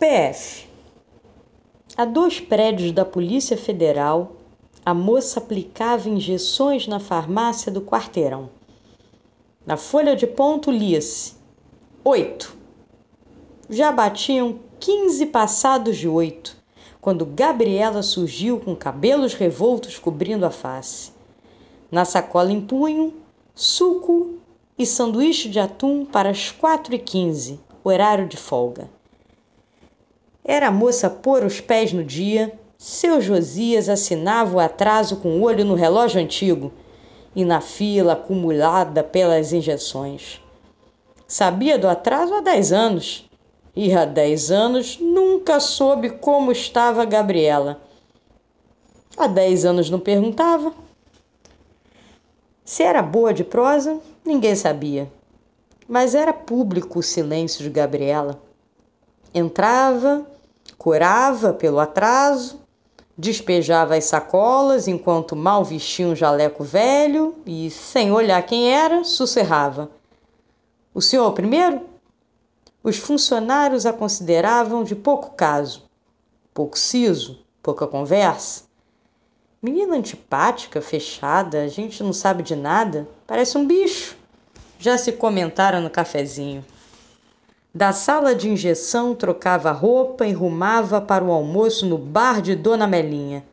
PF. A dois prédios da Polícia Federal, a moça aplicava injeções na farmácia do quarteirão. Na folha de ponto lia-se: oito. Já batiam quinze passados de oito, quando Gabriela surgiu com cabelos revoltos cobrindo a face. Na sacola em punho, suco e sanduíche de atum para as quatro e quinze, horário de folga. Era a moça pôr os pés no dia, seu Josias assinava o atraso com o olho no relógio antigo e na fila acumulada pelas injeções. Sabia do atraso há dez anos e há dez anos nunca soube como estava Gabriela. Há dez anos não perguntava. Se era boa de prosa, ninguém sabia. Mas era público o silêncio de Gabriela. Entrava, corava pelo atraso, despejava as sacolas enquanto mal vestia um jaleco velho e, sem olhar quem era, sussurrava: O senhor primeiro? Os funcionários a consideravam de pouco caso, pouco siso, pouca conversa. Menina antipática, fechada, a gente não sabe de nada, parece um bicho. Já se comentaram no cafezinho. Da sala de injeção trocava roupa e rumava para o almoço no bar de Dona Melinha.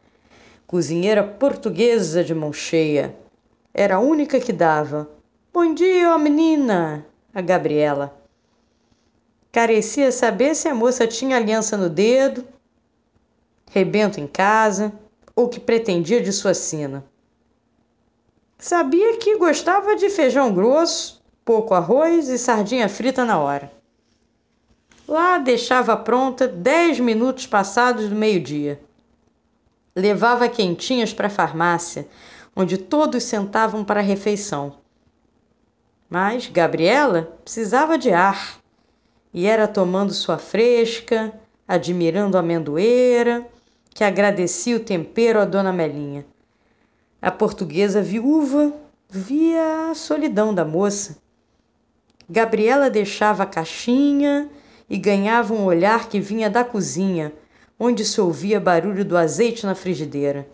Cozinheira portuguesa de mão cheia. Era a única que dava. Bom dia, ó menina! A Gabriela. Carecia saber se a moça tinha aliança no dedo, rebento em casa ou que pretendia de sua sina. Sabia que gostava de feijão grosso, pouco arroz e sardinha frita na hora. Lá deixava pronta dez minutos passados do meio-dia. Levava quentinhas para a farmácia, onde todos sentavam para a refeição. Mas Gabriela precisava de ar e era tomando sua fresca, admirando a amendoeira, que agradecia o tempero à dona Melinha. A portuguesa viúva via a solidão da moça. Gabriela deixava a caixinha e ganhava um olhar que vinha da cozinha, onde se ouvia barulho do azeite na frigideira.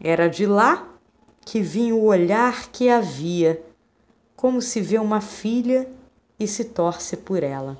Era de lá que vinha o olhar que havia, como se vê uma filha e se torce por ela.